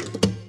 you.